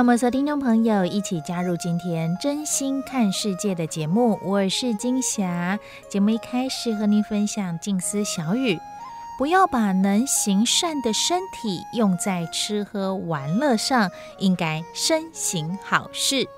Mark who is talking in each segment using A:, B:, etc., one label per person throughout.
A: 欢迎我们所听众朋友一起加入今天真心看世界的节目，我是金霞。节目一开始和您分享静思小语：不要把能行善的身体用在吃喝玩乐上，应该身行好事。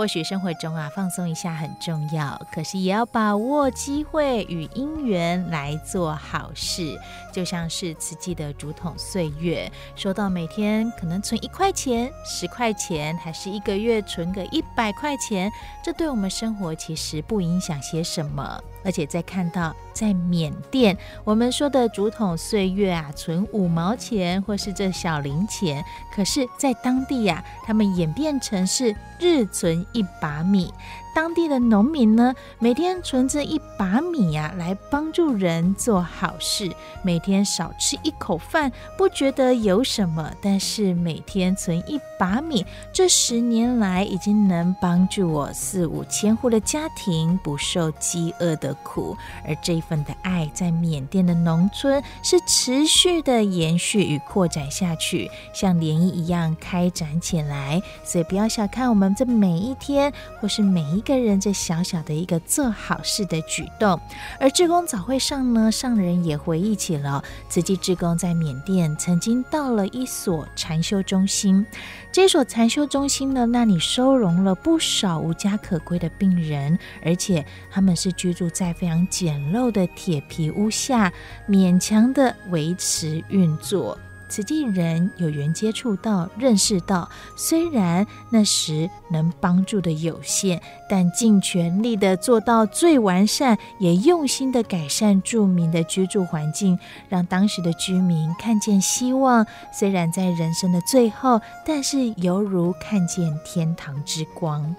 A: 或许生活中啊，放松一下很重要，可是也要把握机会与因缘来做好事。就像是慈济的竹筒岁月，说到每天可能存一块钱、十块钱，还是一个月存个一百块钱，这对我们生活其实不影响些什么。而且在看到在缅甸，我们说的竹筒岁月啊，存五毛钱或是这小零钱，可是，在当地呀、啊，他们演变成是日存一把米。当地的农民呢，每天存着一把米呀、啊，来帮助人做好事。每天少吃一口饭，不觉得有什么，但是每天存一把米，这十年来已经能帮助我四五千户的家庭不受饥饿的苦。而这份的爱，在缅甸的农村是持续的延续与扩展下去，像涟漪一样开展起来。所以不要小看我们这每一天，或是每一。一个人这小小的一个做好事的举动，而志工早会上呢，上人也回忆起了慈济志工在缅甸曾经到了一所禅修中心。这所禅修中心呢，那里收容了不少无家可归的病人，而且他们是居住在非常简陋的铁皮屋下，勉强的维持运作。慈济人有缘接触到、认识到，虽然那时能帮助的有限，但尽全力的做到最完善，也用心的改善住民的居住环境，让当时的居民看见希望。虽然在人生的最后，但是犹如看见天堂之光。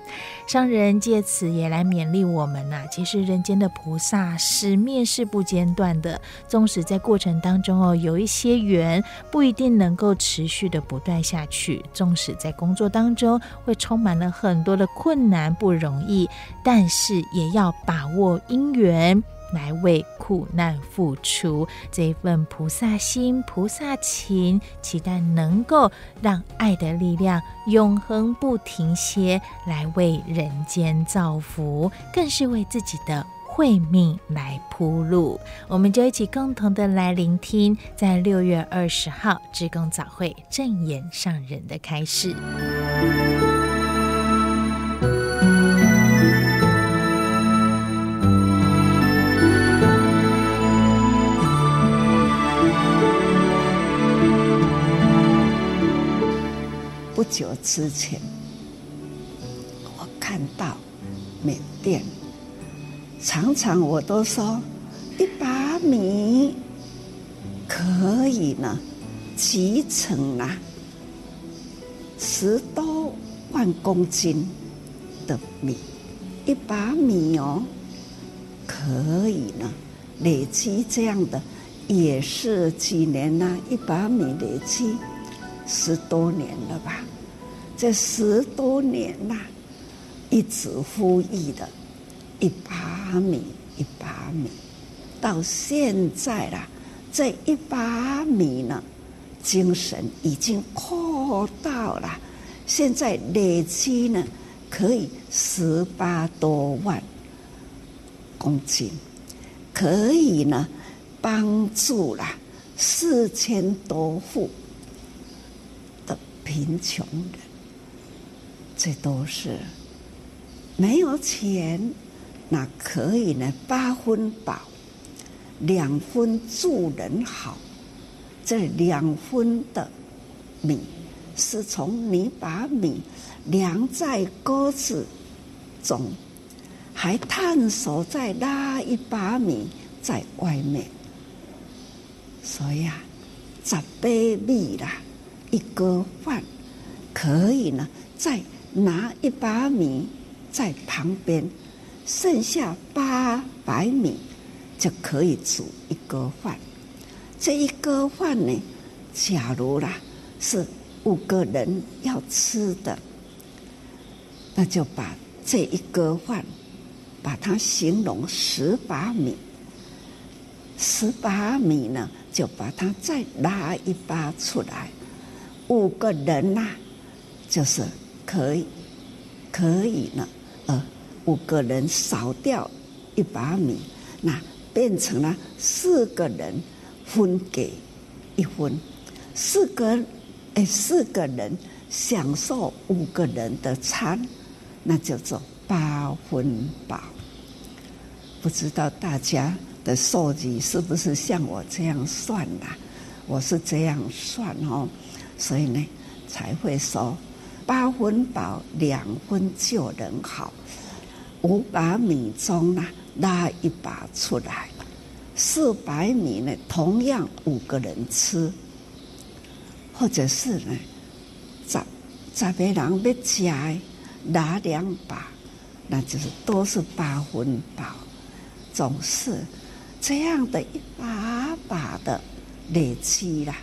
A: 商人借此也来勉励我们呐、其实人间的菩萨使命是不间断的，纵使在过程当中哦，有一些缘不。不一定能够持续的不断下去，纵使在工作当中会充满了很多的困难不容易，但是也要把握因缘来为苦难付出这一份菩萨心、菩萨情，期待能够让爱的力量永恒不停歇，来为人间造福，更是为自己的。慧命来铺路，我们就一起共同的来聆听，在六月二十号职工早会正言上人的开示。
B: 不久之前，我看到缅甸。常常我都说，一把米可以呢，集成啊十多万公斤的米，一把米哦，可以呢累积这样的，也是几年呢？一把米累积十多年了吧？这十多年呐，一直呼吁的。一把米，一把米，到现在啦，这一把米呢，精神已经扩到了，现在累积呢，可以十八多万公斤，可以呢，帮助了四千多户的贫穷人，这都是没有钱，那可以呢？八分饱，两分助人好。这两分的米，是从你把米量在锅子中，还探索再拉一把米在外面。所以啊，十杯米啦，一个饭，可以呢，再拿一把米在旁边，剩下八百米就可以煮一个饭。这一锅饭呢，假如啦是五个人要吃的，那就把这一锅饭，把它形容十八米，十八米呢，就把它再拉一把出来，五个人呐、就是可以，可以呢，呃，五个人少掉一把米，那变成了四个人。分给一分，四个哎，四个人享受五个人的餐，那叫做八分饱。不知道大家的数据是不是像我这样算的？我是这样算哦，所以呢才会说八分饱，两分就能好。五把米中呢，拉一把出来。四百米呢，同样五个人吃，或者是呢，十十个人要吃，拿两把，那就是都是八分饱，总是这样的一把把的累积啦，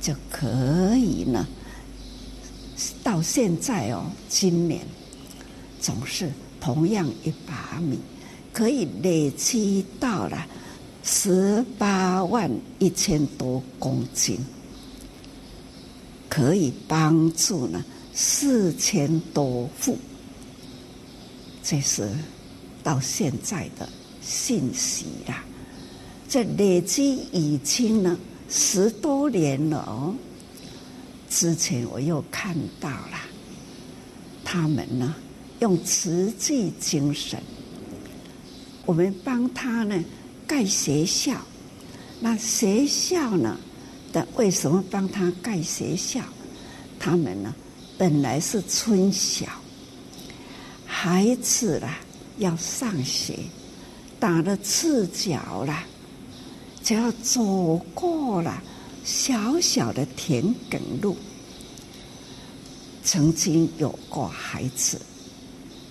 B: 就可以呢。到现在哦，今年总是同样一把米，可以累积到了。十八万一千多公斤，可以帮助呢四千多户。这是到现在的信息啦。这累积已经呢十多年了哦。之前我又看到了，他们呢用慈济精神，我们帮他呢。盖学校，那学校呢？的为什么帮他盖学校？他们呢，本来是村小，孩子啦要上学，打了赤脚啦，就要走过了小小的田埂路。曾经有过孩子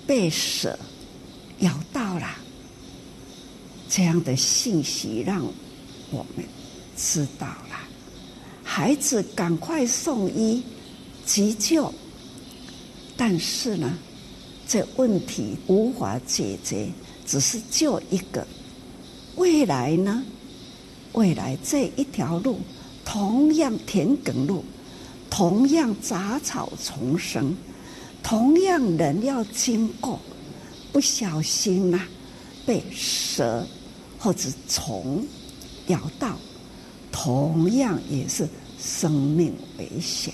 B: 被蛇咬到了。这样的信息让我们知道了，孩子赶快送医急救，但是呢，这问题无法解决，只是救一个。未来呢？未来这一条路同样田埂路，同样杂草丛生，同样人要经过，不小心呐、被蛇或者虫咬到，同样也是生命危险。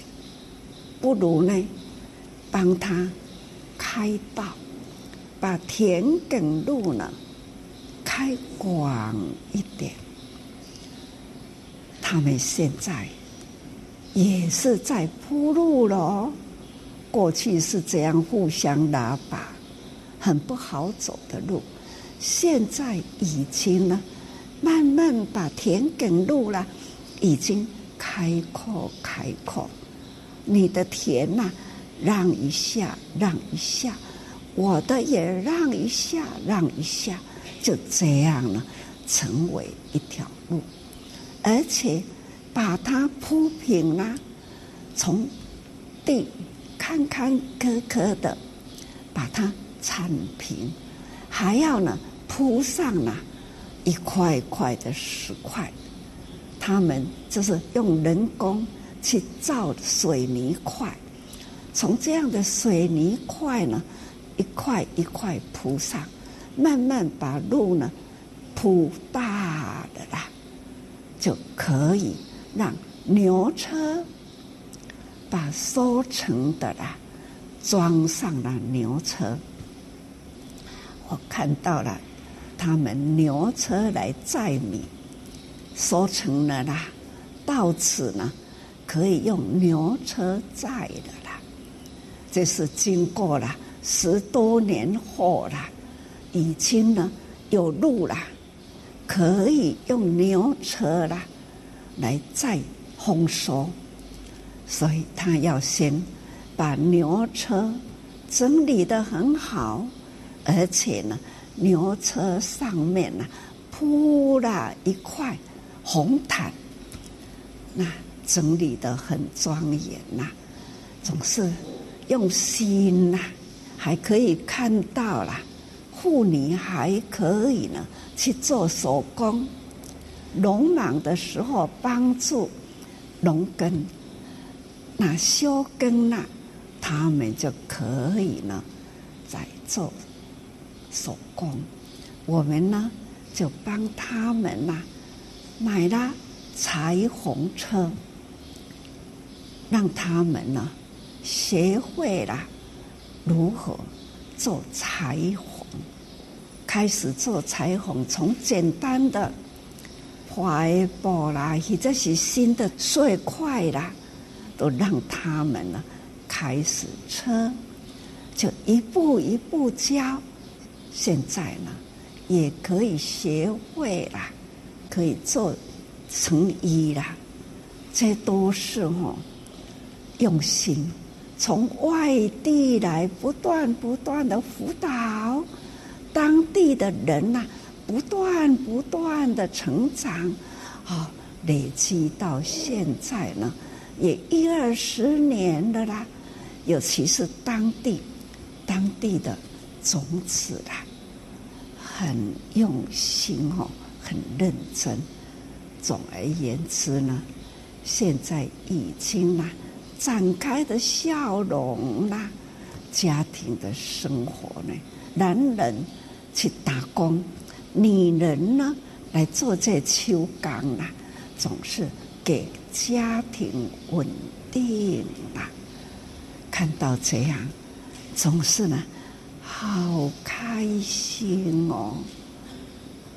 B: 不如呢，帮他开道，把田埂路呢开广一点。他们现在也是在铺路了。过去是这样互相拉拔，很不好走的路。现在已经呢，慢慢把田埂路了，已经开阔开阔。你的田呐、让一下，让一下，我的也让一下，让一下，就这样呢，成为一条路，而且把它铺平了，从地坎坎坷坷的把它铲平，还要呢。铺上了一块块的石块，他们就是用人工去造水泥块，从这样的水泥块呢，一块一块铺上，慢慢把路呢铺大的啦，就可以让牛车把收成的啦装上了牛车。我看到了他们牛车来载米，收成了啦，到此呢可以用牛车载的啦。这是经过了十多年后了，已经呢有路了，可以用牛车啦来载丰收。所以他要先把牛车整理得很好，而且呢，牛车上面呢铺了一块红毯，那整理得很庄严呐，总是用心呐，还可以看到了妇女还可以呢去做手工，农忙的时候帮助农耕。那休耕了，他们就可以呢，在做手工。我们呢，就帮他们呐买了裁缝车，让他们呢学会了如何做裁缝，开始做裁缝，从简单的踝布啦，或者是新的碎块啦。都让他们呢开始车，就一步一步教。现在呢，也可以学会了，可以做成衣了。这都是哦，用心从外地来，不断不断的辅导当地的人呐，不断不断的成长，啊，累积到现在呢。也一二十年了啦，尤其是当地当地的种子啦，很用心哦，很认真。总而言之呢，现在已经啦展开的笑容啦，家庭的生活呢，男人去打工，女人呢来做这秋岗啦，总是给。家庭稳定了，看到这样，总是呢，好开心哦。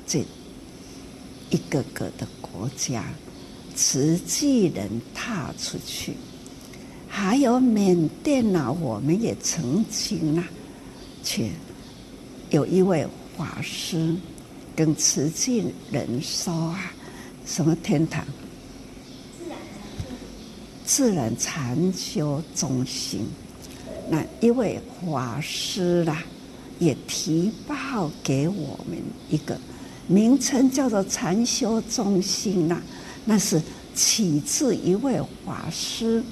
B: 这一个个的国家，慈济人踏出去，还有缅甸呐，我们也曾经啊，去有一位法师跟慈济人说啊，什么天堂？自然禅修中心，那一位法师啦，也提报给我们一个名称，叫做禅修中心呐。那是启自一位法师，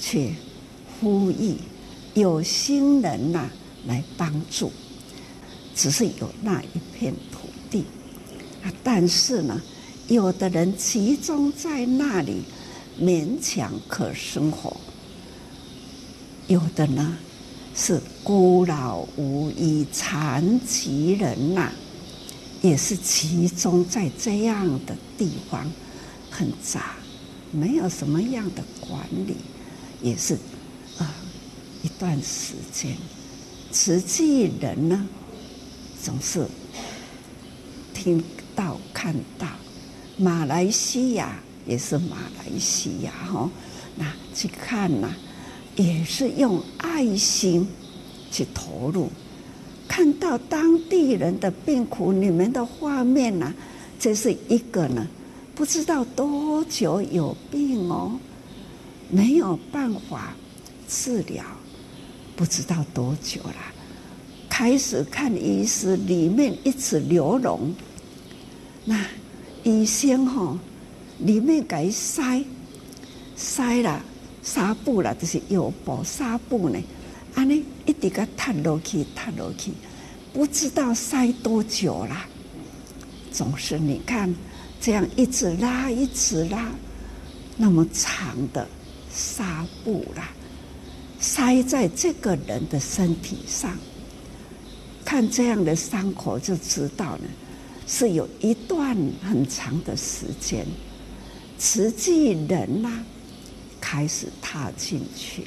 B: 去呼吁有心人呐来帮助。只是有那一片土地啊，但是呢，有的人集中在那里。勉强可生活，有的呢是孤老无依、残疾人呐、也是集中在这样的地方，很杂，没有什么样的管理，也是啊、一段时间，实际人呢总是听到看到马来西亚。也是马来西亚哈，那去看呐，也是用爱心去投入，看到当地人的病苦，你们的画面呐，这是一个呢，不知道多久有病哦，没有办法治疗，不知道多久了，开始看医师，里面一直流脓，那医生哈。里面给塞塞了纱布了，就是有包纱布呢，安尼一直个探落去，探落去，不知道塞多久了。总是你看这样一直拉，一直拉，那么长的纱布啦，塞在这个人的身体上，看这样的伤口就知道了，是有一段很长的时间。慈济人呐，开始踏进去，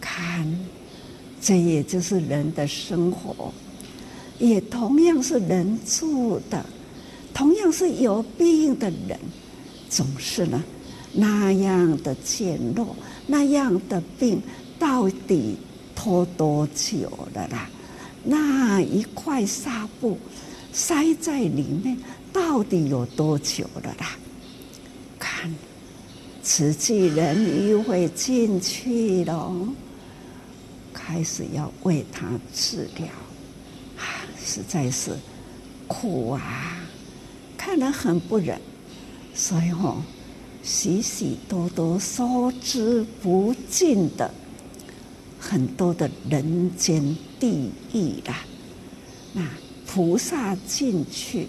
B: 看，这也就是人的生活，也同样是人住的，同样是有病的人，总是呢那样的渐弱，那样的病到底拖多久了啦？那一块纱布塞在里面，到底有多久了啦？慈济人又会进去了，开始要为他治疗，啊，实在是苦啊，看得很不忍，所以哦，许许多多说之不尽的。很多的人间地狱啦，那菩萨进去，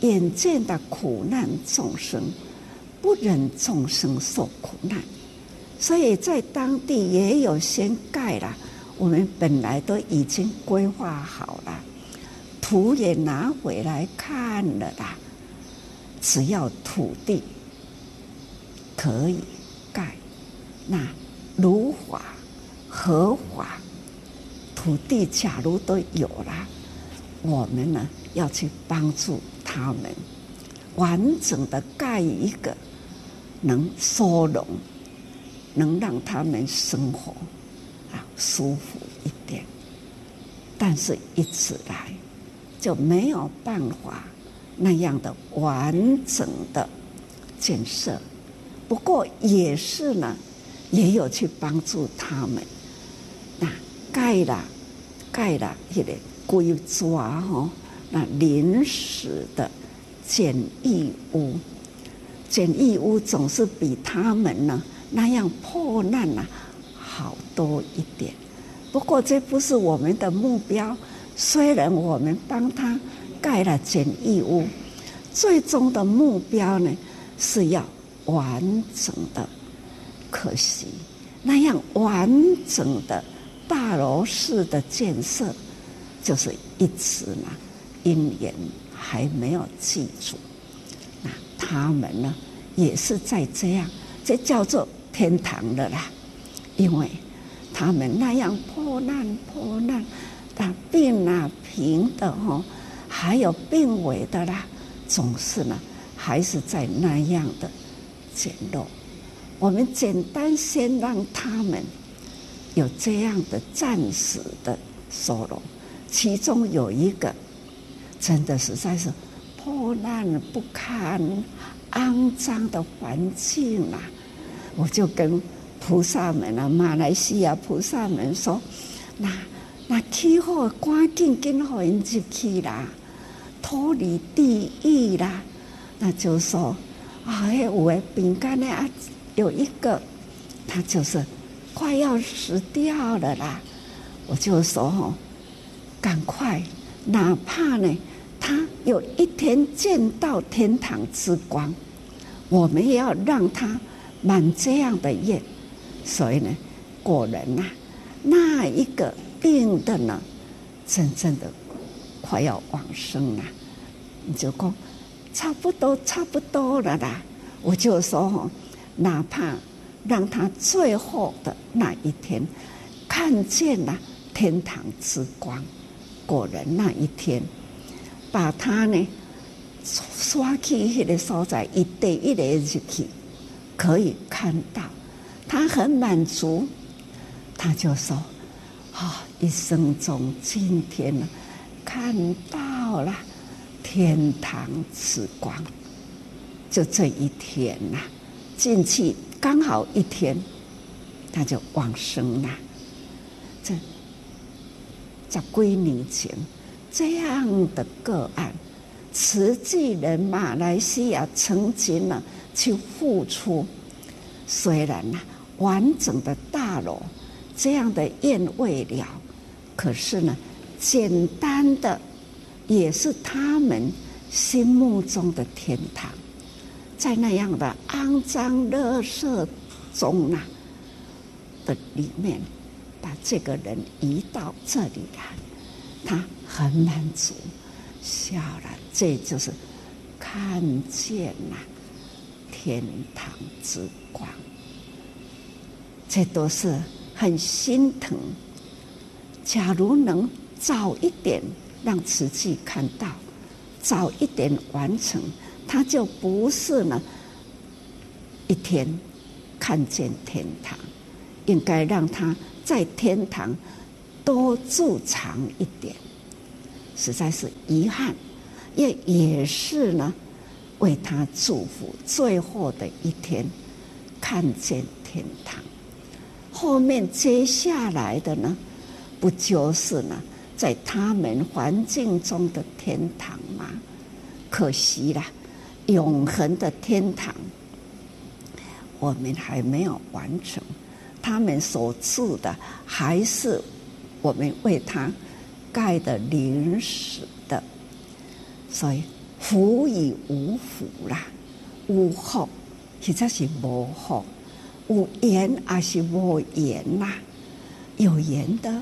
B: 眼见的苦难众生，不忍众生受苦难，所以在当地也有先盖了。我们本来都已经规划好了，图也拿回来看了啦。只要土地可以盖，那如法。合法土地，假如都有了，我们呢要去帮助他们，完整的盖一个能收容，能让他们生活啊舒服一点。但是一直来就没有办法那样的完整的建设。不过也是呢，也有去帮助他们。那盖了，盖了一个龟抓哈，那临时的简易屋，简易屋总是比他们呢那样破烂呐好多一点。不过这不是我们的目标，虽然我们帮他盖了简易屋，最终的目标呢是要完整的。可惜那样完整的。大楼式的建设，就是一直呢，因缘还没有记住。他们呢，也是在这样，这叫做天堂的啦。因为他们那样破烂破烂，那病啊平的哈，还有病危的啦，总是呢，还是在那样的简陋。我们简单先让他们。有这样的暂时的收容，其中有一个真的实在是破烂不堪、肮脏的环境啊！我就跟菩萨们啊，马来西亚菩萨们说：“那那气候赶紧跟好人进去啦，脱离地狱啦！”那就说啊，有的饼干呢啊，有一个他就是。快要死掉了啦！我就说哦，赶快，哪怕呢，他有一天见到天堂之光，我们也要让他满这样的愿。所以呢，果然呐，那一个病的呢，真正的快要往生了，你就说差不多，差不多了啦。我就说哦，哪怕。让他最后的那一天看见了天堂之光，果然那一天把他呢刷去那个所在一对一的进去，可以看到他很满足，他就说：“啊、一生中今天呢看到了天堂之光，就这一天呐，进去。”刚好一天，他就往生了。这在几年前这样的个案，慈济人马来西亚曾经呢去付出，虽然呢完整的大楼这样的愿未了，可是呢简单的也是他们心目中的天堂。在那样的肮脏、垃圾中啊的里面，把这个人移到这里来，他很满足，笑了。这就是看见了天堂之光。这都是很心疼。假如能早一点让慈济看到，早一点完成，他就不是呢一天看见天堂。应该让他在天堂多住长一点，实在是遗憾，也也是呢为他祝福。最后的一天看见天堂，后面接下来的呢？不就是呢，在他们环境中的天堂吗？可惜了，永恒的天堂，我们还没有完成。他们所住的还是我们为他盖的临时的，所以福与无福啦，无福其实是无福，有缘还是无缘呐？有缘的。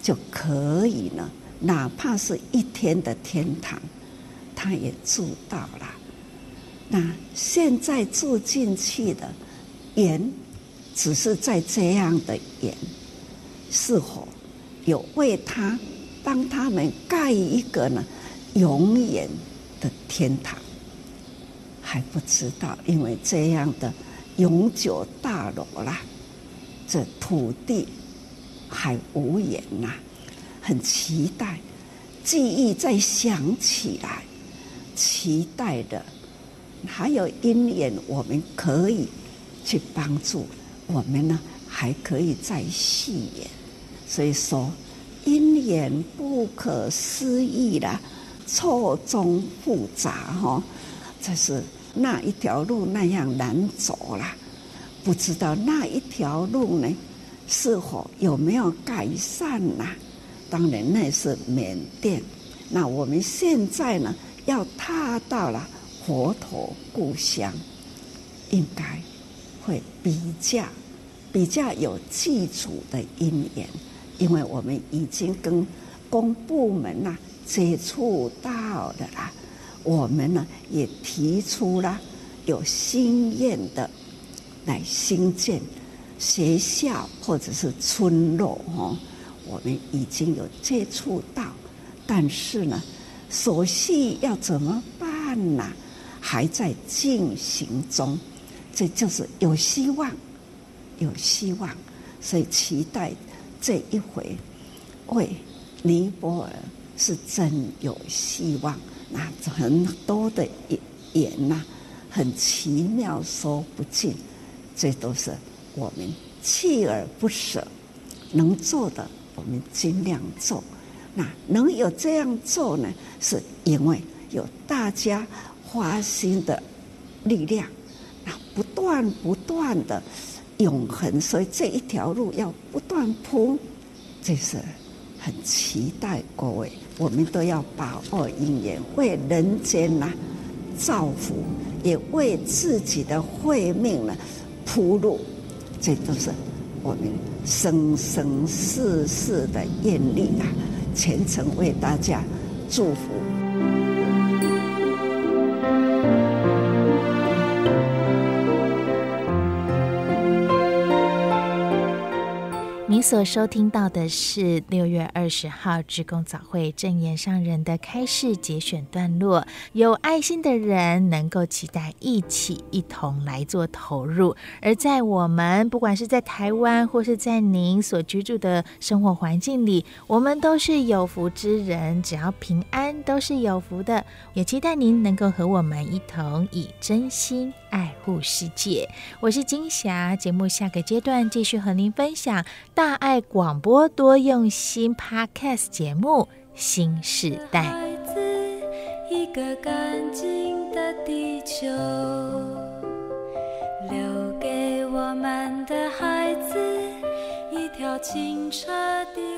B: 就可以了，哪怕是一天的天堂，他也住到了。那现在住进去的缘，只是在这样的缘，是否有为他帮他们盖一个呢永远的天堂？还不知道，因为这样的永久大楼啦，这土地。还无言呐、很期待，记忆再想起来，期待的，还有因缘，我们可以去帮助我们呢，还可以再续缘。所以说，因缘不可思议啦，错综复杂哈，这是那一条路那样难走啦，不知道那一条路呢？是否有没有改善呐、当然那是缅甸。那我们现在呢，要踏到了佛陀故乡，应该会比较比较有基础的因缘，因为我们已经跟公部门呐、接触到的啦。我们呢也提出了有心愿的来兴建。学校或者是村落，哈，我们已经有接触到，但是呢，手续要怎么办呢？还在进行中，这就是有希望，有希望，所以期待这一回为尼泊尔是真有希望。那很多的言呐，很奇妙说不尽，这都是。我们锲而不舍，能做的我们尽量做。那能有这样做呢？是因为有大家发心的力量，那不断不断的永恒，所以这一条路要不断铺。这是很期待各位，我们都要把握因缘，为人间呐造福，也为自己的慧命呢铺路。这都是我们生生世世的愿力啊！虔诚为大家祝福。
A: 所收听到的是六月二十号职工早会正言上人的开示节选段落。有爱心的人能够期待一起一同来做投入，而在我们不管是在台湾或是在您所居住的生活环境里，我们都是有福之人，只要平安都是有福的。也期待您能够和我们一同以真心爱护世界。我是金霞，节目下个阶段继续和您分享大爱广播多用心 Podcast 节目新时代。孩子，一个干净的地球，留给我们的孩子一条清澈的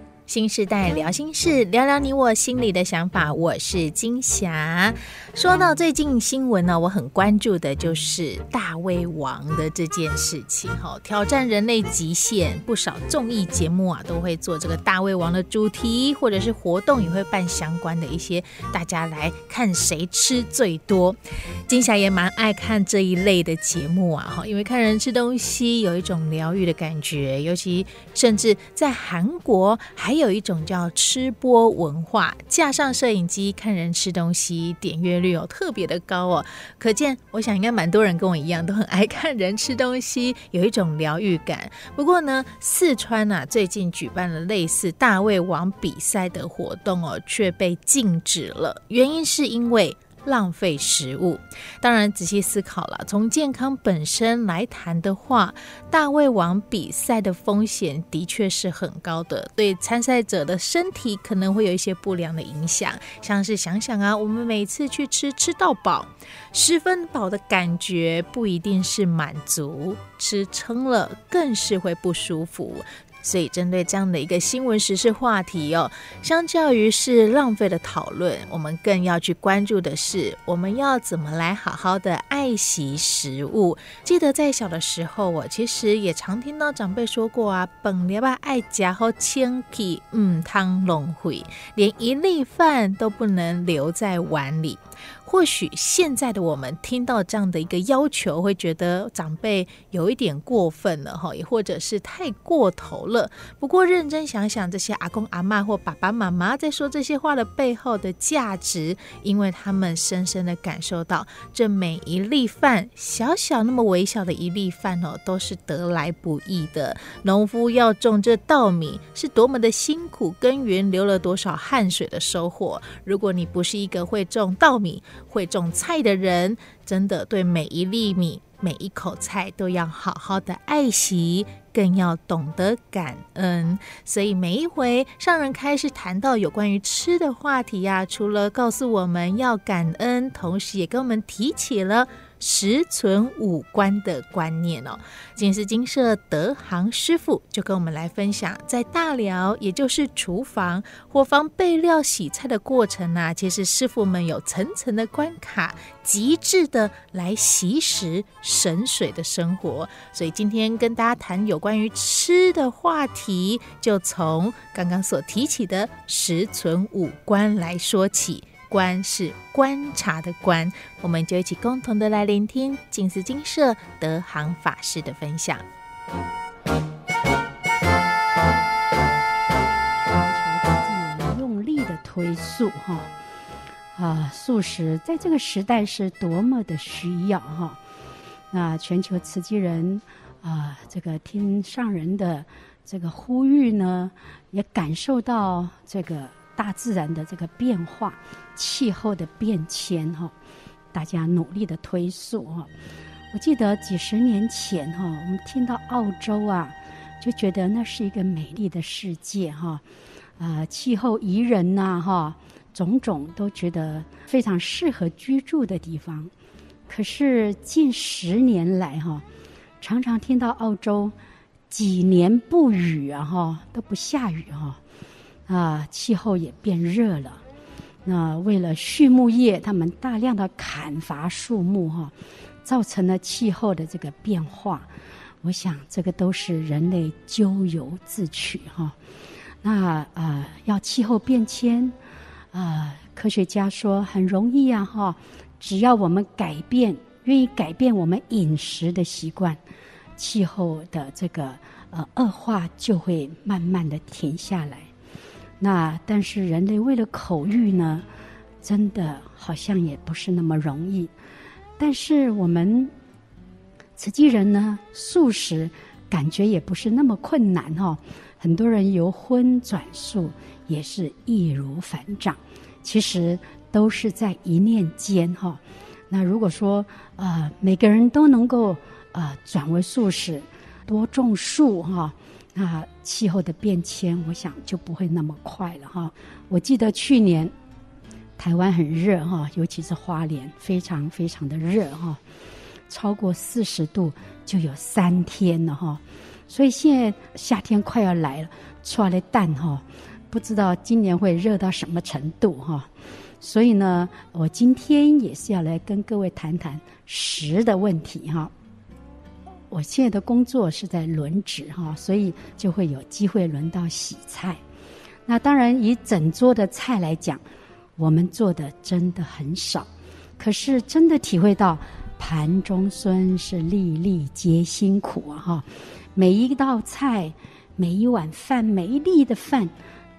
A: 新时代聊心事，聊聊你我心里的想法。我是金霞。说到最近新闻呢，我很关注的就是大胃王的这件事情。哈，挑战人类极限，不少综艺节目啊都会做这个大胃王的主题，或者是活动也会办相关的一些，大家来看谁吃最多。金霞也蛮爱看这一类的节目啊，哈，因为看人吃东西有一种疗愈的感觉，尤其甚至在韩国还有。有一种叫吃播文化，架上摄影机看人吃东西，点阅率哦特别的高哦，可见我想应该蛮多人跟我一样都很爱看人吃东西，有一种疗愈感。不过呢，四川啊最近举办了类似大胃王比赛的活动哦，却被禁止了，原因是因为。浪费食物，当然仔细思考了。从健康本身来谈的话，大胃王比赛的风险的确是很高的，对参赛者的身体可能会有一些不良的影响。像是想想啊，我们每次去吃吃到饱，十分饱的感觉不一定是满足，吃撑了更是会不舒服。所以，针对这样的一个新闻时事话题哦，相较于是浪费的讨论，我们更要去关注的是，我们要怎么来好好的爱惜食物。记得在小的时候，我其实也常听到长辈说过啊，本来吧爱家好千皮，嗯，汤龙会，连一粒饭都不能留在碗里。或许现在的我们听到这样的一个要求，会觉得长辈有一点过分了哈，也或者是太过头了。不过认真想想，这些阿公阿嬷或爸爸妈妈在说这些话的背后的价值，因为他们深深的感受到，这每一粒饭，小小那么微小的一粒饭哦，都是得来不易的。农夫要种这稻米，是多么的辛苦耕耘，流了多少汗水的收获。如果你不是一个会种稻米，会种菜的人，真的对每一粒米、每一口菜都要好好的爱惜，更要懂得感恩。所以每一回上人开始谈到有关于吃的话题呀、除了告诉我们要感恩，同时也跟我们提起了。食存五观的观念哦，金丝精舍德行师傅就跟我们来分享，在大寮，也就是厨房、伙房备料、洗菜的过程呢、其实师傅们有层层的关卡，极致的来习食省水的生活。所以今天跟大家谈有关于吃的话题，就从刚刚所提起的食存五观来说起。观是观察的观，我们就一起共同的来聆听静思精舍德行法师的分享。要
C: 求自己用力的推素哈啊，素食在这个时代是多么的需要哈。那全球慈济人啊，这个听上人的这个呼吁呢，也感受到这个。大自然的这个变化，气候的变迁哈，大家努力的推素哈。我记得几十年前哈，我们听到澳洲啊，就觉得那是一个美丽的世界哈，啊，气候宜人呐哈，种种都觉得非常适合居住的地方。可是近十年来哈，常常听到澳洲几年不雨啊哈，都不下雨哈。啊气候也变热了。那为了畜牧业，他们大量的砍伐树木，哈，造成了气候的这个变化。我想，这个都是人类咎由自取，哈。那啊，要气候变迁啊，科学家说很容易啊，哈，只要我们改变，愿意改变我们饮食的习惯，气候的这个呃恶化就会慢慢的停下来。那但是人类为了口欲呢，真的好像也不是那么容易。但是我们慈济人呢，素食感觉也不是那么困难哈、哦。很多人由荤转素，也是易如反掌。其实都是在一念间哈。那如果说呃每个人都能够呃转为素食，多种树哈，那气候的变迁，我想就不会那么快了哈。我记得去年台湾很热哈，尤其是花莲非常非常的热哈，超过四十度就有三天了哈。所以现在夏天快要来了，出来的蛋哈，不知道今年会热到什么程度哈。所以呢，我今天也是要来跟各位谈谈食的问题哈。我现在的工作是在轮值哈，所以就会有机会轮到洗菜。那当然，以整桌的菜来讲，我们做的真的很少，可是真的体会到盘中餐是粒粒皆辛苦啊哈。每一道菜，每一碗饭，每一粒的饭，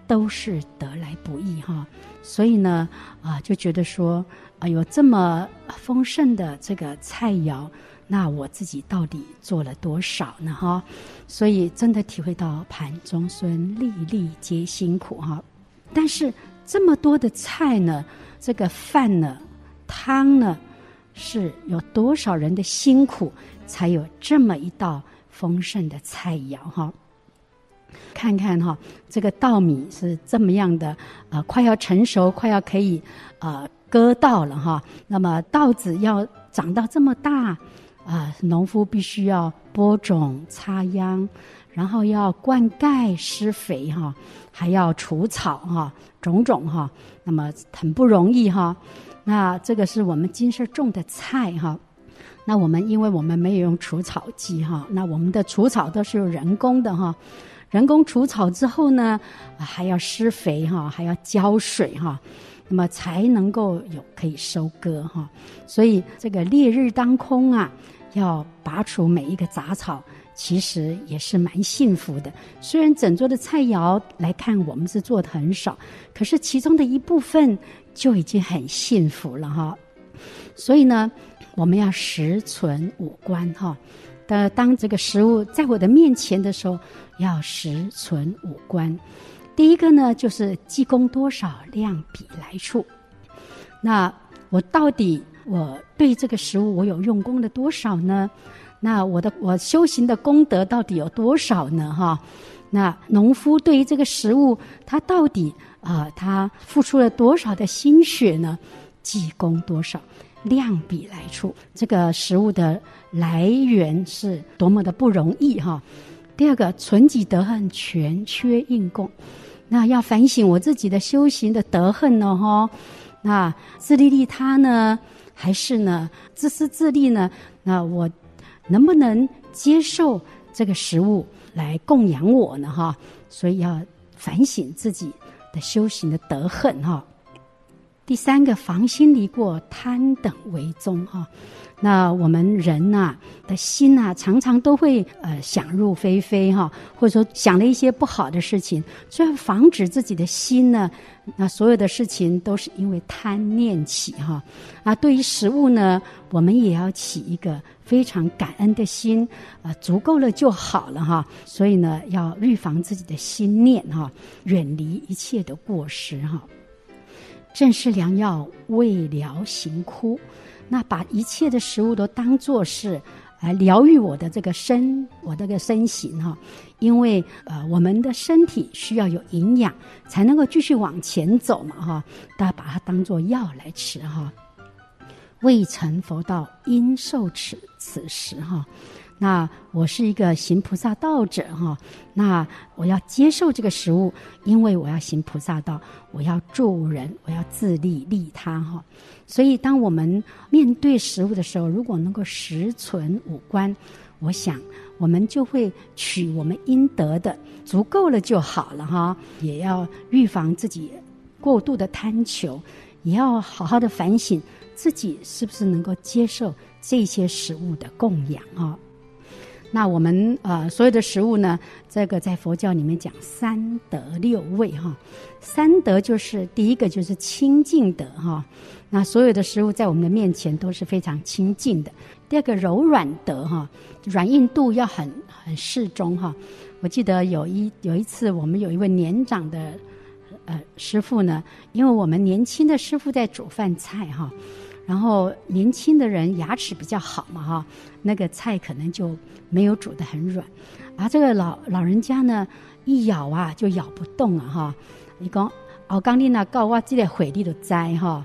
C: 都是得来不易哈。所以呢，啊，就觉得说，啊，有这么丰盛的这个菜肴，那我自己到底做了多少呢？哈，所以真的体会到盘中餐，粒粒皆辛苦哈。但是这么多的菜呢，这个饭呢，汤呢，是有多少人的辛苦，才有这么一道。丰盛的菜肴哈，看看哈，这个稻米是这么样的，呃，快要成熟，快要可以呃割稻了哈。那么稻子要长到这么大，啊、农夫必须要播种、插秧，然后要灌溉、施肥哈，还要除草哈，种种哈，那么很不容易哈。那这个是我们今生种的菜哈。那我们因为我们没有用除草剂哈，那我们的除草都是用人工的哈，人工除草之后呢，还要施肥哈，还要浇水哈，那么才能够有可以收割哈。所以这个烈日当空啊，要拔除每一个杂草，其实也是蛮幸福的。虽然整桌的菜肴来看我们是做的很少，可是其中的一部分就已经很幸福了哈。所以呢。我们要食存五观哈，的当这个食物在我的面前的时候，要食存五观。第一个呢，就是积功多少，量比来处。那我到底我对这个食物我有用功的多少呢？那我的我修行的功德到底有多少呢？哈，那农夫对于这个食物，他到底啊、他付出了多少的心血呢？积功多少？量比来处，这个食物的来源是多么的不容易哈。第二个，存己德恨，全缺应供，那要反省我自己的修行的德恨呢哈。那自利利他呢，还是呢自私自利呢？那我能不能接受这个食物来供养我呢哈？所以要反省自己的修行的德恨哈。第三个，防心离过，贪等为宗哈。那我们人呐、啊、的心呐、啊，常常都会呃想入非非哈，或者说想了一些不好的事情，所以防止自己的心呢，那所有的事情都是因为贪念起哈。啊，对于食物呢，我们也要起一个非常感恩的心，啊，足够了就好了哈。所以呢，要预防自己的心念哈，远离一切的过失哈。正是良药，未疗行枯。那把一切的食物都当作是来疗愈我的这个身，我这个身形哈。因为呃，我们的身体需要有营养，才能够继续往前走嘛哈。大家把它当作药来吃哈。未成佛道，应受此此食哈。那我是一个行菩萨道者哈，那我要接受这个食物，因为我要行菩萨道，我要助人，我要自利利他哈。所以，当我们面对食物的时候，如果能够食存五观，我想我们就会取我们应得的，足够了就好了哈。也要预防自己过度的贪求，也要好好的反省自己是不是能够接受这些食物的供养啊。那我们呃所有的食物呢，这个在佛教里面讲三德六味哈。三德就是第一个就是清净德哈，那所有的食物在我们的面前都是非常清净的。第二个柔软德哈，软硬度要很很适中哈。我记得有一有一次，我们有一位年长的呃师傅呢，因为我们年轻的师傅在煮饭菜哈，然后年轻的人牙齿比较好嘛哈，那个菜可能就没有煮得很软，而这个老老人家呢，一咬啊就咬不动了哈。你讲熬刚力那告哇记得回力的栽哈，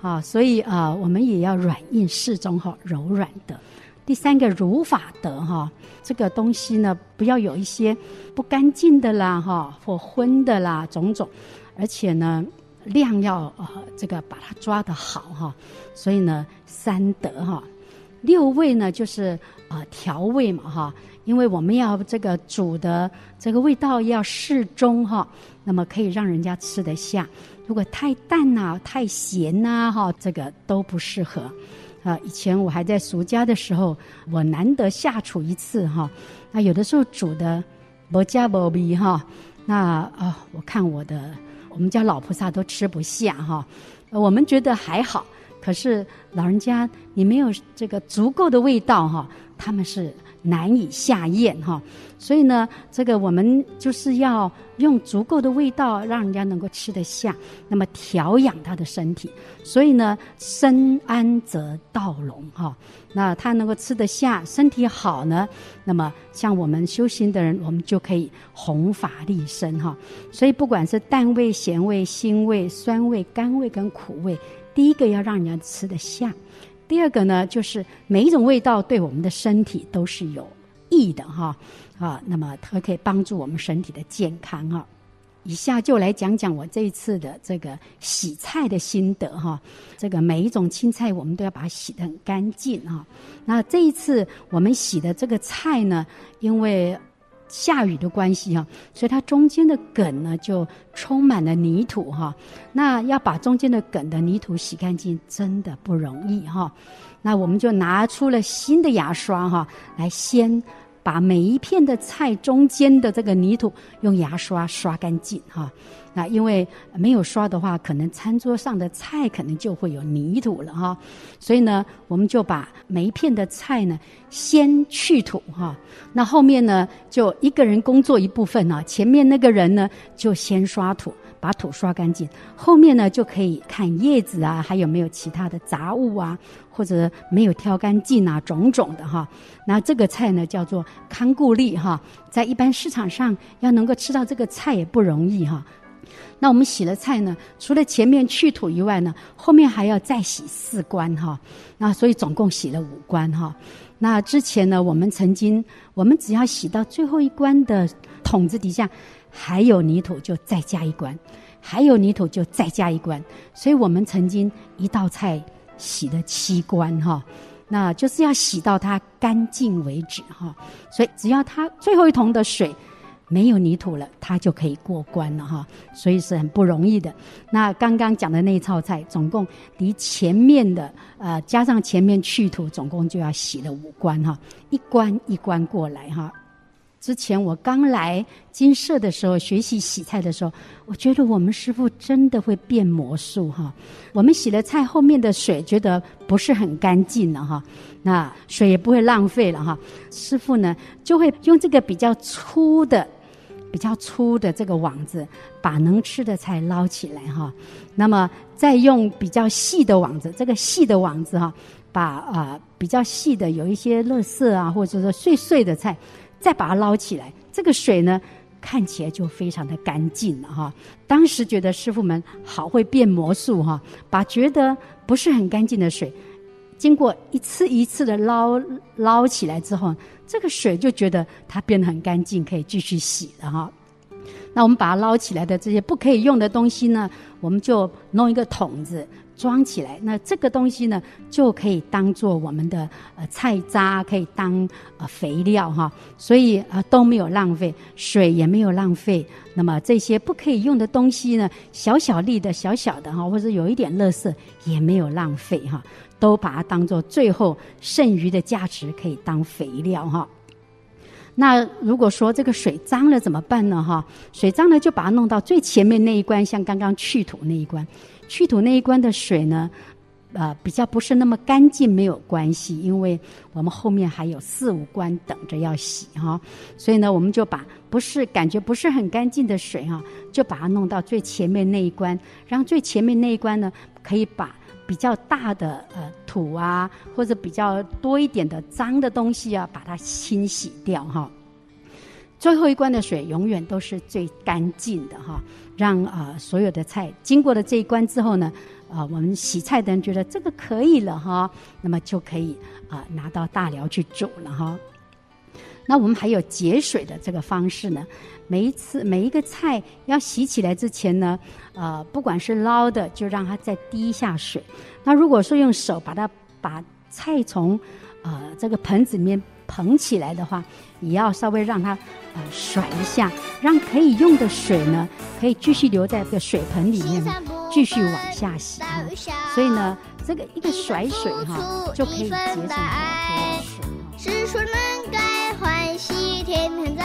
C: 啊，所以啊，我们也要软硬适中哈，柔软的。第三个如法得哈，这个东西呢，不要有一些不干净的啦哈，或荤的啦种种，而且呢量要呃这个把它抓得好哈，所以呢三得哈，六味呢就是呃调味嘛哈，因为我们要这个煮的这个味道要适中哈，那么可以让人家吃得下。如果太淡呐、啊、太咸呐、啊、哈，这个都不适合。啊，以前我还在俗家的时候，我难得下厨一次哈。那有的时候煮的不加不比哈，那啊，我看我的我们家老菩萨都吃不下哈。我们觉得还好，可是老人家你没有这个足够的味道哈，他们是。难以下咽哈，所以呢，这个我们就是要用足够的味道，让人家能够吃得下，那么调养他的身体。所以呢，身安则道隆哈，那他能够吃得下，身体好呢，那么像我们修行的人，我们就可以弘法利生哈。所以不管是淡味、咸味、腥味、酸味、甘味跟苦味，第一个要让人家吃得下。第二个呢，就是每一种味道对我们的身体都是有益的哈啊，那么它可以帮助我们身体的健康哈。以下就来讲讲我这一次的这个洗菜的心得哈。这个每一种青菜我们都要把它洗得很干净哈。那这一次我们洗的这个菜呢，因为下雨的关系哈，所以它中间的梗呢就充满了泥土哈。那要把中间的梗的泥土洗干净，真的不容易哈。那我们就拿出了新的牙刷哈，来先把每一片的菜中间的这个泥土用牙刷刷干净哈。那因为没有刷的话，可能餐桌上的菜可能就会有泥土了哈。所以呢，我们就把每一片的菜呢先去土哈。那后面呢，就一个人工作一部分啊。前面那个人呢，就先刷土，把土刷干净。后面呢，就可以看叶子啊，还有没有其他的杂物啊，或者没有挑干净啊，种种的哈。那这个菜呢，叫做康固力哈。在一般市场上要能够吃到这个菜也不容易哈。那我们洗了菜呢，除了前面去土以外呢，后面还要再洗四关哈。那所以总共洗了五关哈。那之前呢，我们曾经，我们只要洗到最后一关的桶子底下还有泥土，就再加一关；还有泥土就再加一关。所以我们曾经一道菜洗了七关哈。那就是要洗到它干净为止哈。所以只要它最后一桶的水。没有泥土了，它就可以过关了哈，所以是很不容易的。那刚刚讲的那一套菜，总共离前面的呃加上前面去土，总共就要洗了五关哈，一关一关过来哈。之前我刚来金色的时候学习洗菜的时候，我觉得我们师傅真的会变魔术哈。我们洗了菜后面的水觉得不是很干净了哈，那水也不会浪费了哈。师傅呢就会用这个比较粗的。比较粗的这个网子，把能吃的菜捞起来哈。那么再用比较细的网子，这个细的网子哈，把啊、比较细的有一些垃圾啊，或者说碎碎的菜，再把它捞起来。这个水呢，看起来就非常的干净了哈。当时觉得师傅们好会变魔术哈，把觉得不是很干净的水，经过一次一次的捞捞起来之后。这个水就觉得它变得很干净，可以继续洗了哈。那我们把它捞起来的这些不可以用的东西呢，我们就弄一个桶子装起来。那这个东西呢，就可以当做我们的呃菜渣，可以当呃肥料哈。所以啊都没有浪费，水也没有浪费。那么这些不可以用的东西呢，小小粒的小小的哈，或者有一点垃圾也没有浪费哈。都把它当做最后剩余的价值，可以当肥料哈。那如果说这个水脏了怎么办呢？哈，水脏了就把它弄到最前面那一关，像刚刚去土那一关，去土那一关的水呢，呃，比较不是那么干净没有关系，因为我们后面还有四五关等着要洗哈，所以呢，我们就把不是感觉不是很干净的水哈，就把它弄到最前面那一关，让最前面那一关呢，可以把比较大的呃土啊，或者比较多一点的脏的东西啊，把它清洗掉哈。最后一关的水永远都是最干净的哈，让啊、所有的菜经过了这一关之后呢。啊，我们洗菜的人觉得这个可以了哈，那么就可以啊拿到大寮去煮了哈。那我们还有节水的这个方式呢，每一次每一个菜要洗起来之前呢，呃，不管是捞的，就让它再滴一下水。那如果说用手把它把菜从呃这个盆子里面捧起来的话，也要稍微让它呃甩一下，让可以用的水呢，可以继续留在这个水盆里面。继续往下洗，所以呢，这个一个甩水哈，就可以节省很多水。
A: 是说能该欢喜天天在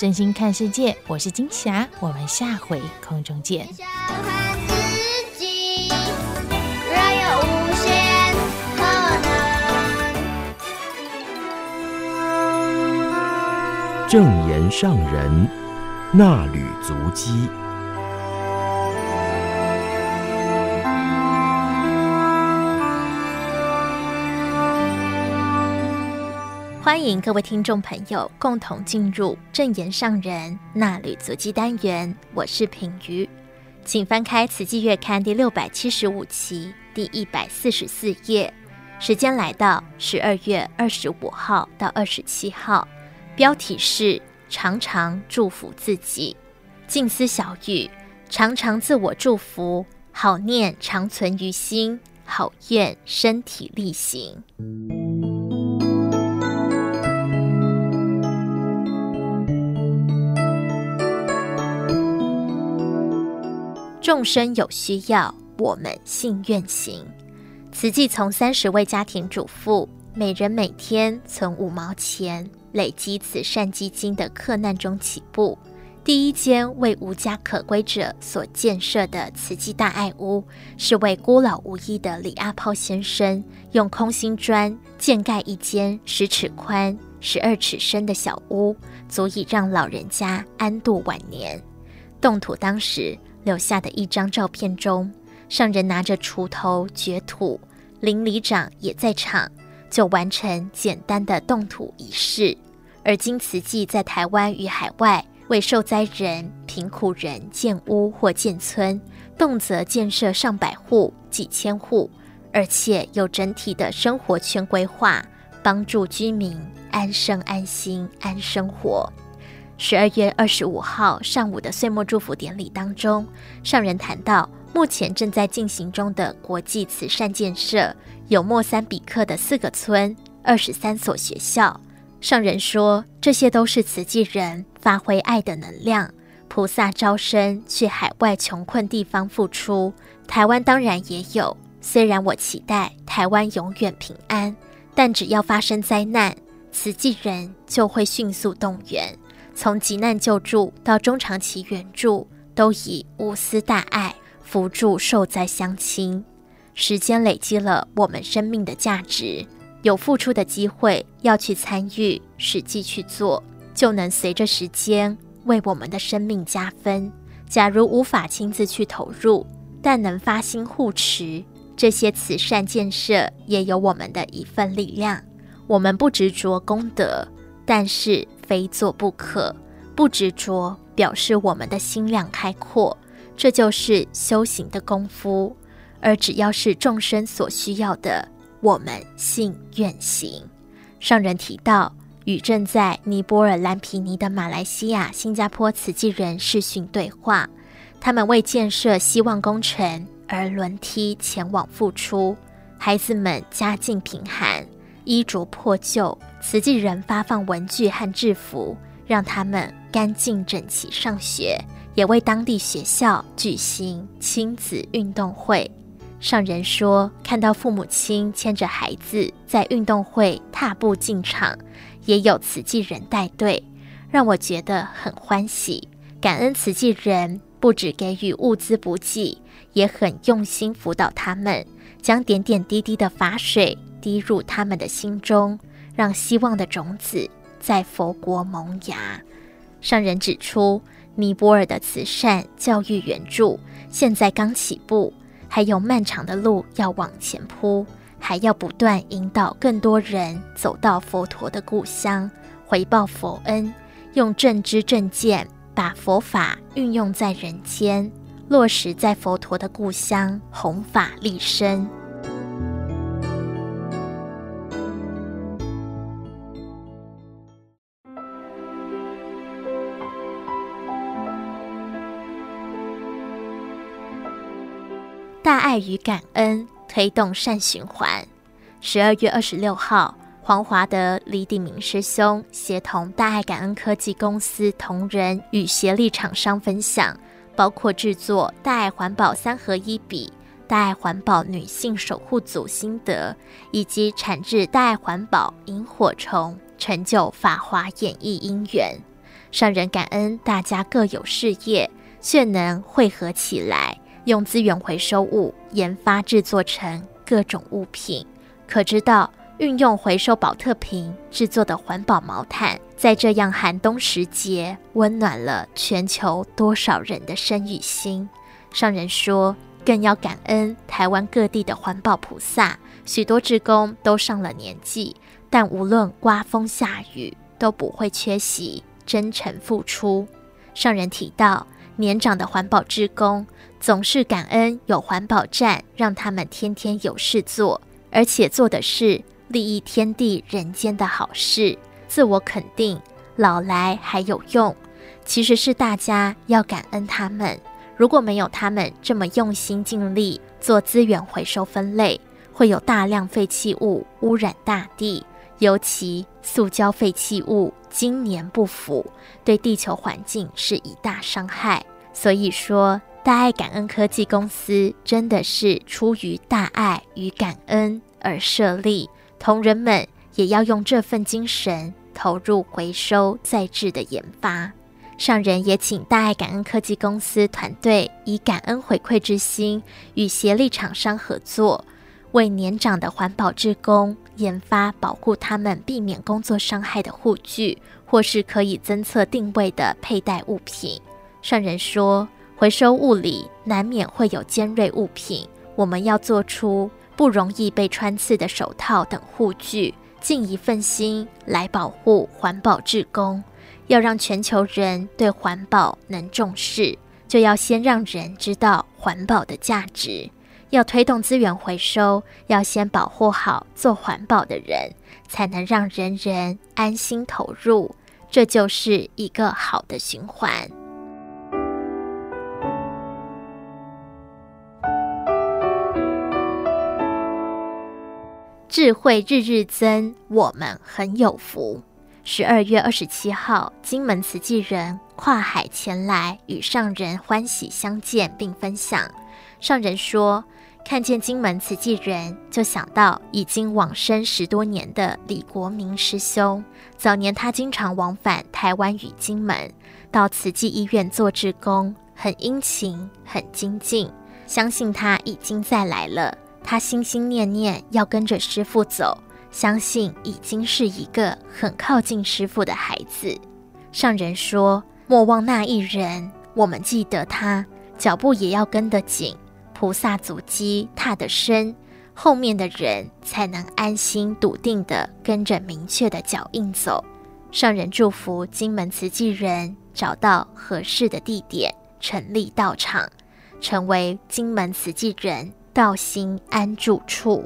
A: 真心看世界。我是金霞，我们下回空中见。
D: 正言上人那履足迹，
E: 欢迎各位听众朋友共同进入正言上人衲履足迹单元。我是品瑜，请翻开《慈济月刊》第六百七十五期第一百四十四页。时间来到十二月二十五号到二十七号。标题是常常祝福自己，静思小语，常常自我祝福，好念常存于心，好愿身体力行。众生有需要，我们信愿行。慈济从三十位家庭主妇，每人每天存五毛钱。累积慈善基金的克难中起步，第一间为无家可归者所建设的慈济大爱屋，是为孤老无依的李阿抛先生用空心砖建盖一间十尺宽、十二尺深的小屋，足以让老人家安度晚年。动土当时留下的一张照片中，上人拿着锄头掘土，邻里长也在场。就完成简单的动土仪式，而今慈济在台湾与海外为受灾人、贫苦人建屋或建村，动辄建设上百户、几千户，而且有整体的生活圈规划，帮助居民安生、安心、安生活。十二月二十五号上午的岁末祝福典礼当中，上人谈到目前正在进行中的国际慈善建设。有莫三比克的四个村，二十三所学校。上人说，这些都是慈济人发挥爱的能量，菩萨招生去海外穷困地方付出。台湾当然也有，虽然我期待台湾永远平安，但只要发生灾难，慈济人就会迅速动员，从急难救助到中长期援助，都以无私大爱扶助受灾乡亲。时间累积了我们生命的价值，有付出的机会，要去参与，实际去做，就能随着时间为我们的生命加分。假如无法亲自去投入，但能发心护持这些慈善建设，也有我们的一份力量。我们不执着功德，但是非做不可。不执着表示我们的心量开阔，这就是修行的功夫。而只要是众生所需要的，我们信愿行。上人提到，与正在尼泊尔蓝毗尼的马来西亚、新加坡慈济人视讯对话，他们为建设希望工程而轮梯前往付出。孩子们家境贫寒，衣着破旧，慈济人发放文具和制服，让他们干净整齐上学，也为当地学校举行亲子运动会。上人说，看到父母亲牵着孩子在运动会踏步进场，也有慈济人带队，让我觉得很欢喜。感恩慈济人不只给予物资补给，也很用心辅导他们，将点点滴滴的法水滴入他们的心中，让希望的种子在佛国萌芽。上人指出，尼泊尔的慈善教育援助现在刚起步。还有漫长的路要往前铺，还要不断引导更多人走到佛陀的故乡，回报佛恩，用正知正见把佛法运用在人间，落实在佛陀的故乡，弘法利生。大爱与感恩推动善循环。十二月二十六号，黄华德李鼎铭师兄协同大爱感恩科技公司同仁与协力厂商分享，包括制作大爱环保三合一笔、大爱环保女性守护组心得，以及产制大爱环保萤火虫，成就法华演艺姻缘。上人感恩大家各有事业，却能汇合起来。用资源回收物研发制作成各种物品，可知道运用回收宝特瓶制作的环保毛毯，在这样寒冬时节，温暖了全球多少人的身与心。上人说，更要感恩台湾各地的环保菩萨，许多志工都上了年纪，但无论刮风下雨，都不会缺席，真诚付出。上人提到，年长的环保志工。总是感恩有环保站，让他们天天有事做，而且做的是利益天地人间的好事，自我肯定，老来还有用。其实是大家要感恩他们，如果没有他们这么用心尽力做资源回收分类，会有大量废弃物污染大地，尤其塑胶废弃物经年不腐，对地球环境是一大伤害。所以说。大爱感恩科技公司真的是出于大爱与感恩而设立，同仁们也要用这份精神投入回收再制的研发。上人也请大爱感恩科技公司团队以感恩回馈之心，与协力厂商合作，为年长的环保志工研发保护他们避免工作伤害的护具，或是可以侦测定位的佩戴物品。上人说。回收物里难免会有尖锐物品，我们要做出不容易被穿刺的手套等护具，尽一份心来保护环保志工。要让全球人对环保能重视，就要先让人知道环保的价值。要推动资源回收，要先保护好做环保的人，才能让人人安心投入。这就是一个好的循环。智慧日日增，我们很有福。十二月二十七号，金门慈济人跨海前来与上人欢喜相见，并分享。上人说：“看见金门慈济人，就想到已经往生十多年的李国明师兄。早年他经常往返台湾与金门，到慈济医院做志工，很殷勤，很精进。相信他已经再来了。”他心心念念要跟着师父走，相信已经是一个很靠近师父的孩子。上人说：“莫忘那一人，我们记得他，脚步也要跟得紧，菩萨足迹踏得深，后面的人才能安心笃定的跟着明确的脚印走。”上人祝福金门慈济人找到合适的地点，成立道场，成为金门慈济人。道心安住处，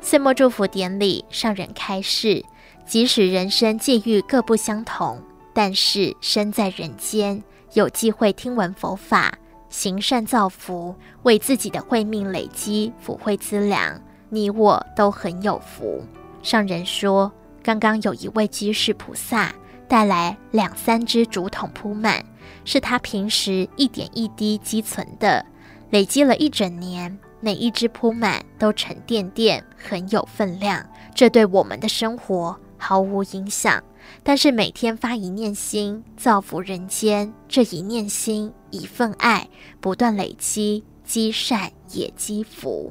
E: 岁末祝福典礼，上人开示：即使人生际遇各不相同，但是身在人间，有机会听闻佛法，行善造福，为自己的慧命累积福慧资粮，你我都很有福。上人说，刚刚有一位居士菩萨带来两三只竹筒铺满，是他平时一点一滴积存的，累积了一整年，每一只铺满都沉甸甸，很有分量。这对我们的生活毫无影响，但是每天发一念心，造福人间，这一念心一份爱，不断累积，积善也积福。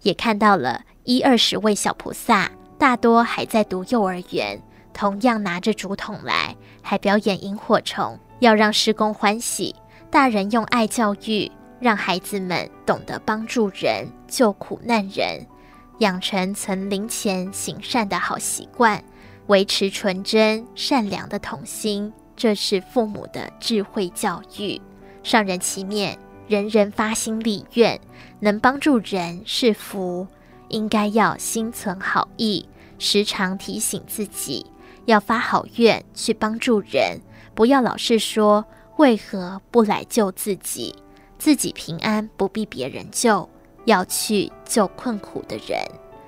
E: 也看到了一二十位小菩萨。大多还在读幼儿园，同样拿着竹筒来，还表演萤火虫，要让师公欢喜。大人用爱教育，让孩子们懂得帮助人、救苦难人，养成存零钱行善的好习惯，维持纯真善良的童心。这是父母的智慧教育。上人其面，人人发心立愿，能帮助人是福，应该要心存好意。时常提醒自己要发好愿去帮助人，不要老是说为何不来救自己，自己平安不必别人救，要去救困苦的人。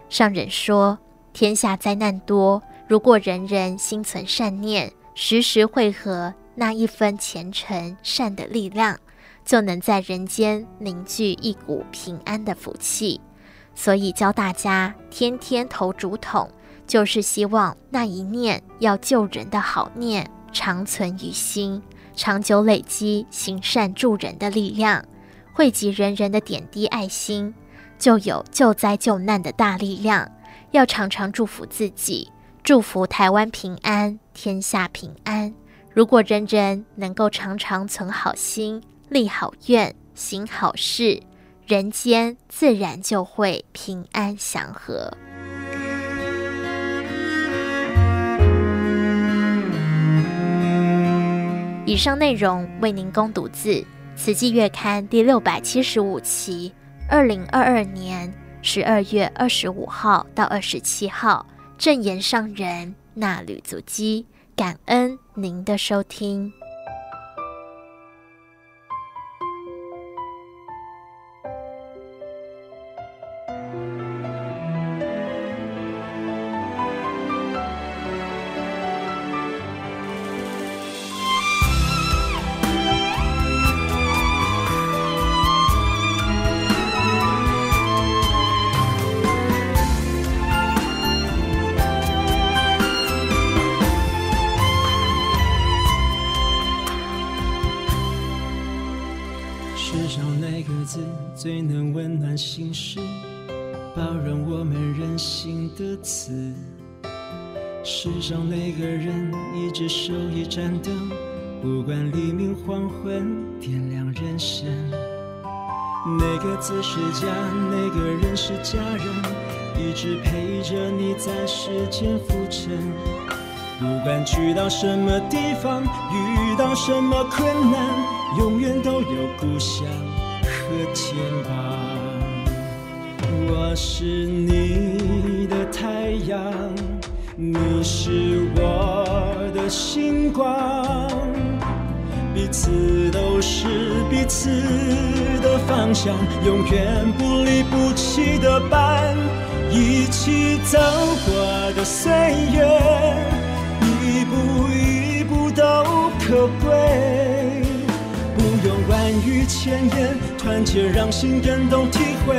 E: 上人说，天下灾难多，如果人人心存善念，时时汇合那一分虔诚善的力量，就能在人间凝聚一股平安的福气。所以教大家天天投竹筒。就是希望那一念要救人的好念长存于心，长久累积行善助人的力量，汇集人人的点滴爱心，就有救灾救难的大力量。要常常祝福自己，祝福台湾平安，天下平安。如果人人能够常常存好心、立好愿、行好事，人间自然就会平安祥和。以上内容为您供读自《慈济月刊》第六百七十五期，二零二二年十二月二十五号到二十七号，正言上人纳履足迹，感恩您的收
F: 听。且，让心感动体会，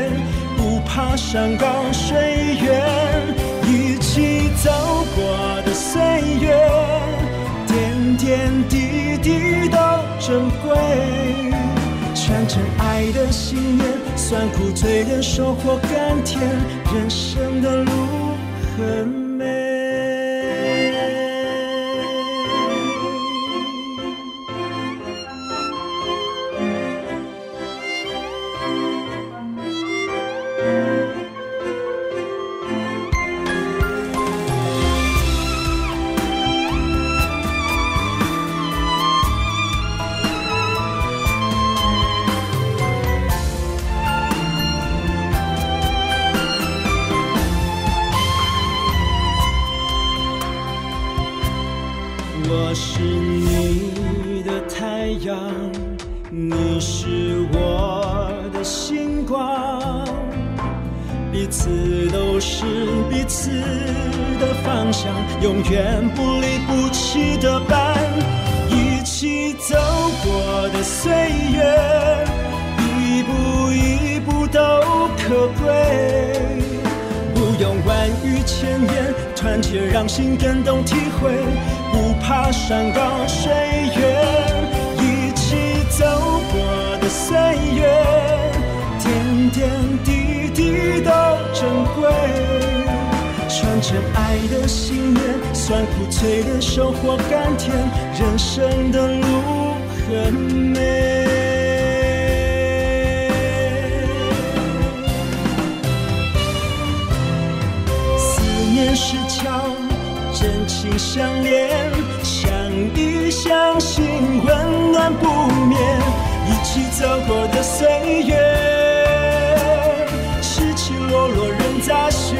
F: 不怕山高水远，一起走过的岁月，点点滴滴都珍贵。传承爱的信念，酸苦淬炼收获甘甜，人生的路很。美让心更懂体会，不怕山高水远，一起走过的岁月，点点滴滴。都珍贵，传承爱的信念，酸苦脆的收获甘甜，人生的路很美。心相连，相依相信，温暖不灭，一起走过的岁月。起起落落人杂学，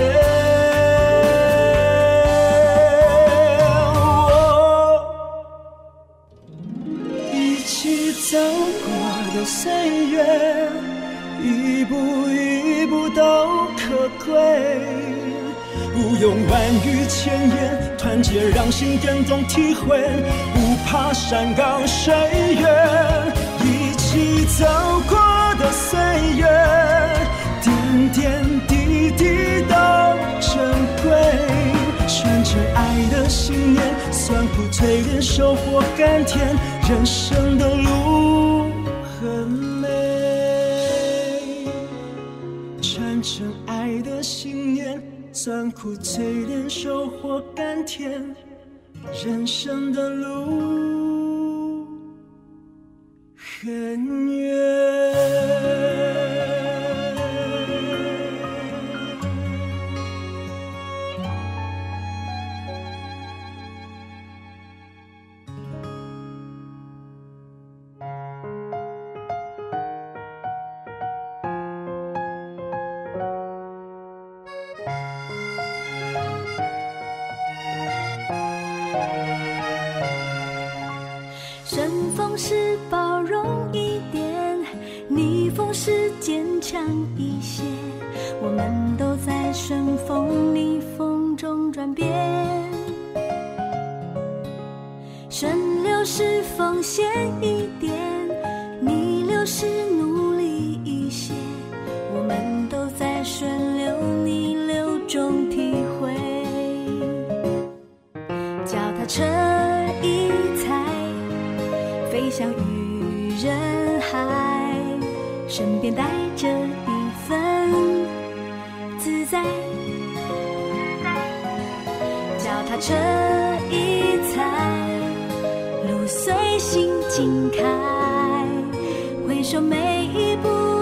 F: 一起走过的岁月，一步一步都可贵。不用万语千言，团结让心更懂体会。不怕山高水远，一起走过的岁月。点点滴滴都珍贵，传承爱的信念，酸苦淬炼收获甘甜，人生的路酸苦淬炼收获甘甜，人生的路很远。
G: 脚踏车一踩，路随心尽开。回首每一步。